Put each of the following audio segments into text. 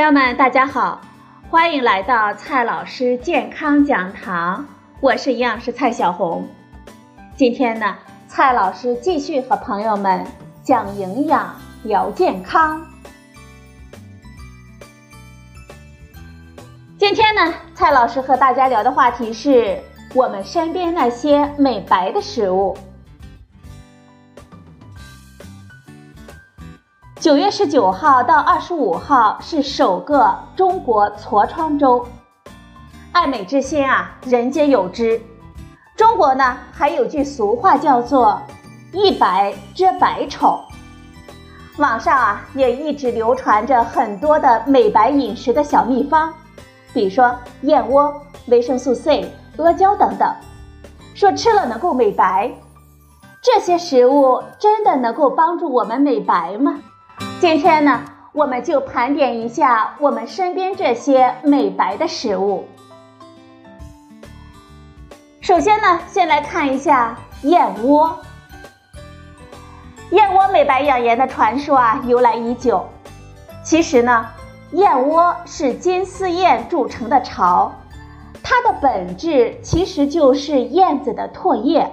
朋友们，大家好，欢迎来到蔡老师健康讲堂，我是营养师蔡小红。今天呢，蔡老师继续和朋友们讲营养、聊健康。今天呢，蔡老师和大家聊的话题是我们身边那些美白的食物。九月十九号到二十五号是首个中国痤疮周，爱美之心啊，人皆有之。中国呢还有句俗话叫做“一白遮百丑”，网上啊也一直流传着很多的美白饮食的小秘方，比如说燕窝、维生素 C、阿胶等等，说吃了能够美白。这些食物真的能够帮助我们美白吗？今天呢，我们就盘点一下我们身边这些美白的食物。首先呢，先来看一下燕窝。燕窝美白养颜的传说啊，由来已久。其实呢，燕窝是金丝燕筑成的巢，它的本质其实就是燕子的唾液。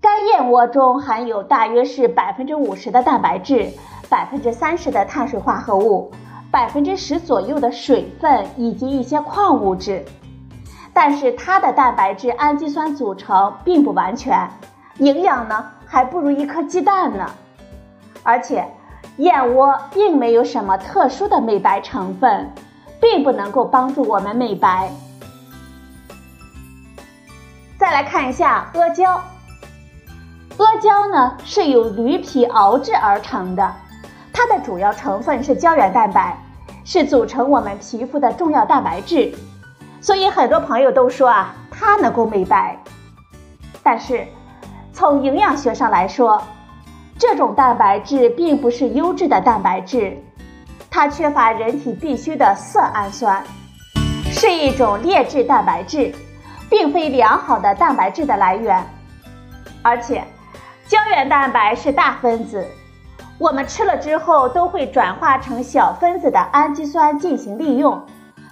该燕窝中含有大约是百分之五十的蛋白质。百分之三十的碳水化合物，百分之十左右的水分以及一些矿物质，但是它的蛋白质、氨基酸组成并不完全，营养呢还不如一颗鸡蛋呢。而且，燕窝并没有什么特殊的美白成分，并不能够帮助我们美白。再来看一下阿胶，阿胶呢是由驴皮熬制而成的。它的主要成分是胶原蛋白，是组成我们皮肤的重要蛋白质，所以很多朋友都说啊，它能够美白。但是从营养学上来说，这种蛋白质并不是优质的蛋白质，它缺乏人体必需的色氨酸，是一种劣质蛋白质，并非良好的蛋白质的来源。而且，胶原蛋白是大分子。我们吃了之后都会转化成小分子的氨基酸进行利用，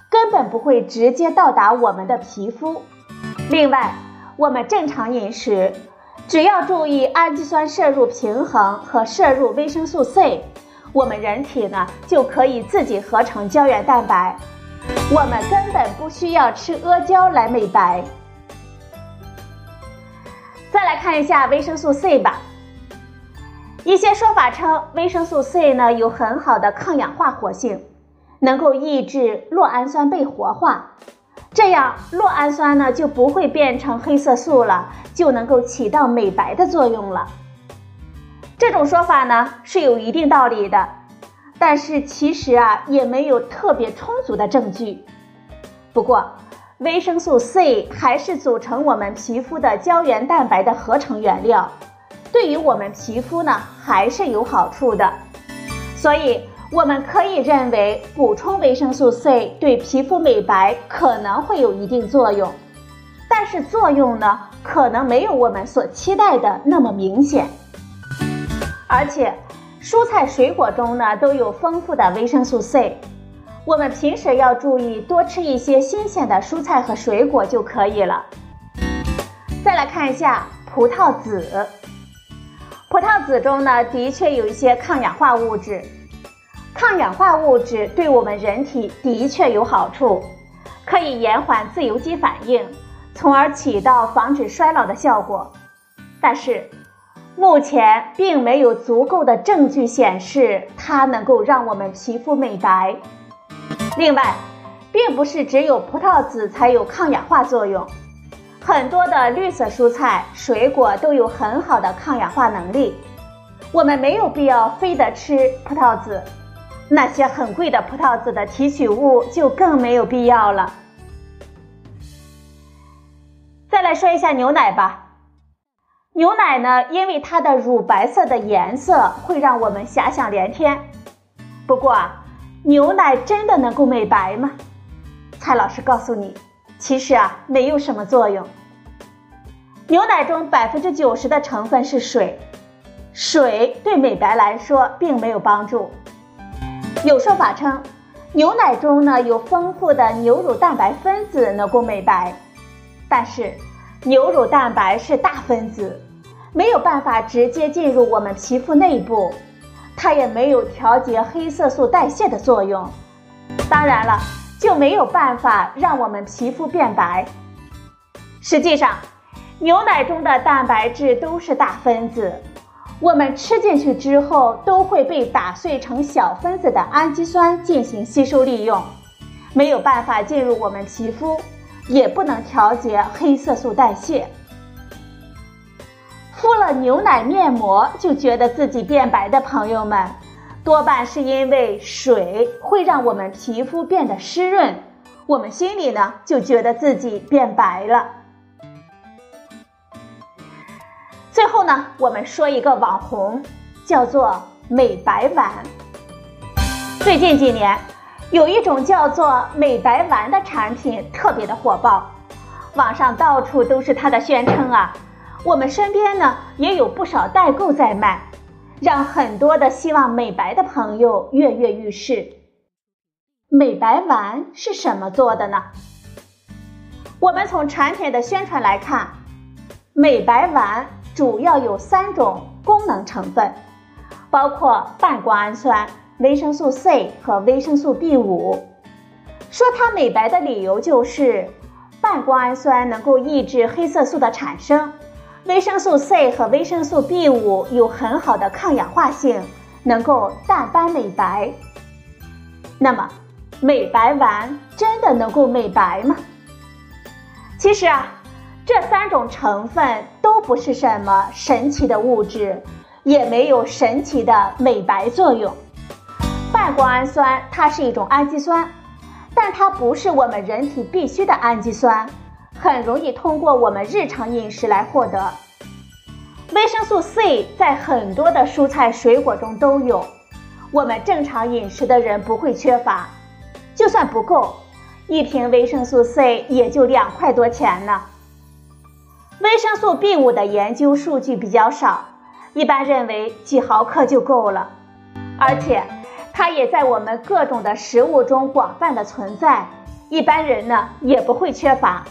根本不会直接到达我们的皮肤。另外，我们正常饮食，只要注意氨基酸摄入平衡和摄入维生素 C，我们人体呢就可以自己合成胶原蛋白，我们根本不需要吃阿胶来美白。再来看一下维生素 C 吧。一些说法称，维生素 C 呢有很好的抗氧化活性，能够抑制酪氨酸被活化，这样酪氨酸呢就不会变成黑色素了，就能够起到美白的作用了。这种说法呢是有一定道理的，但是其实啊也没有特别充足的证据。不过，维生素 C 还是组成我们皮肤的胶原蛋白的合成原料。对于我们皮肤呢，还是有好处的，所以我们可以认为补充维生素 C 对皮肤美白可能会有一定作用，但是作用呢，可能没有我们所期待的那么明显。而且，蔬菜水果中呢都有丰富的维生素 C，我们平时要注意多吃一些新鲜的蔬菜和水果就可以了。再来看一下葡萄籽。葡萄籽中呢，的确有一些抗氧化物质，抗氧化物质对我们人体的确有好处，可以延缓自由基反应，从而起到防止衰老的效果。但是，目前并没有足够的证据显示它能够让我们皮肤美白。另外，并不是只有葡萄籽才有抗氧化作用。很多的绿色蔬菜、水果都有很好的抗氧化能力，我们没有必要非得吃葡萄籽，那些很贵的葡萄籽的提取物就更没有必要了。再来说一下牛奶吧，牛奶呢，因为它的乳白色的颜色会让我们遐想连天。不过啊，牛奶真的能够美白吗？蔡老师告诉你。其实啊，没有什么作用。牛奶中百分之九十的成分是水，水对美白来说并没有帮助。有说法称，牛奶中呢有丰富的牛乳蛋白分子能够美白，但是牛乳蛋白是大分子，没有办法直接进入我们皮肤内部，它也没有调节黑色素代谢的作用，当然了，就没有办法让我们皮肤变白。实际上，牛奶中的蛋白质都是大分子。我们吃进去之后，都会被打碎成小分子的氨基酸进行吸收利用，没有办法进入我们皮肤，也不能调节黑色素代谢。敷了牛奶面膜就觉得自己变白的朋友们，多半是因为水会让我们皮肤变得湿润，我们心里呢就觉得自己变白了。最后呢，我们说一个网红，叫做美白丸。最近几年，有一种叫做美白丸的产品特别的火爆，网上到处都是它的宣称啊。我们身边呢也有不少代购在卖，让很多的希望美白的朋友跃跃欲试。美白丸是什么做的呢？我们从产品的宣传来看，美白丸。主要有三种功能成分，包括半胱氨酸、维生素 C 和维生素 B 五。说它美白的理由就是，半胱氨酸能够抑制黑色素的产生，维生素 C 和维生素 B 五有很好的抗氧化性，能够淡斑美白。那么，美白丸真的能够美白吗？其实啊。这三种成分都不是什么神奇的物质，也没有神奇的美白作用。半胱氨酸它是一种氨基酸，但它不是我们人体必需的氨基酸，很容易通过我们日常饮食来获得。维生素 C 在很多的蔬菜水果中都有，我们正常饮食的人不会缺乏。就算不够，一瓶维生素 C 也就两块多钱呢。维生素 B 五的研究数据比较少，一般认为几毫克就够了，而且它也在我们各种的食物中广泛的存在，一般人呢也不会缺乏。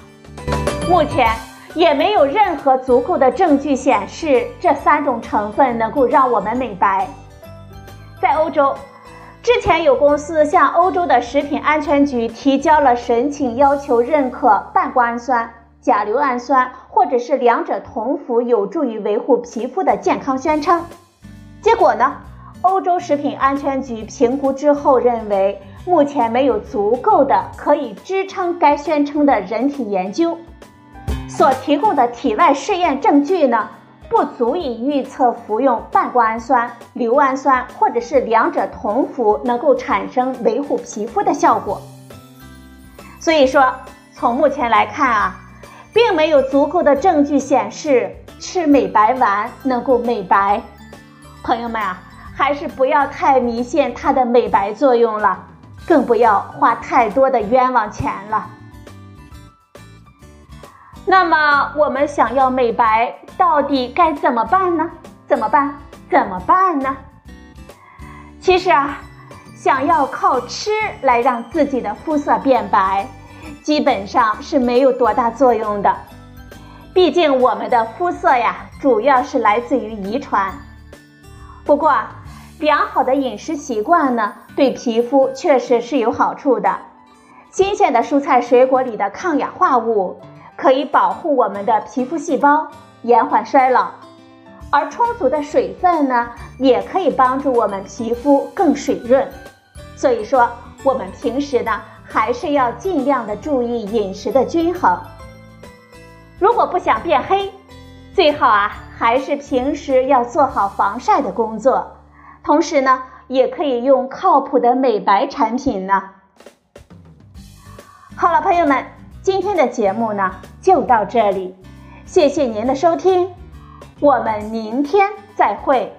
目前也没有任何足够的证据显示这三种成分能够让我们美白。在欧洲，之前有公司向欧洲的食品安全局提交了申请，要求认可半胱氨酸。甲硫氨酸，或者是两者同服，有助于维护皮肤的健康宣称。结果呢？欧洲食品安全局评估之后认为，目前没有足够的可以支撑该宣称的人体研究，所提供的体外试验证据呢，不足以预测服用半胱氨酸、硫氨酸或者是两者同服能够产生维护皮肤的效果。所以说，从目前来看啊。并没有足够的证据显示吃美白丸能够美白，朋友们啊，还是不要太迷信它的美白作用了，更不要花太多的冤枉钱了。那么我们想要美白，到底该怎么办呢？怎么办？怎么办呢？其实啊，想要靠吃来让自己的肤色变白。基本上是没有多大作用的，毕竟我们的肤色呀，主要是来自于遗传。不过，良好的饮食习惯呢，对皮肤确实是有好处的。新鲜的蔬菜水果里的抗氧化物可以保护我们的皮肤细胞，延缓衰老；而充足的水分呢，也可以帮助我们皮肤更水润。所以说，我们平时呢。还是要尽量的注意饮食的均衡。如果不想变黑，最好啊还是平时要做好防晒的工作，同时呢也可以用靠谱的美白产品呢。好了，朋友们，今天的节目呢就到这里，谢谢您的收听，我们明天再会。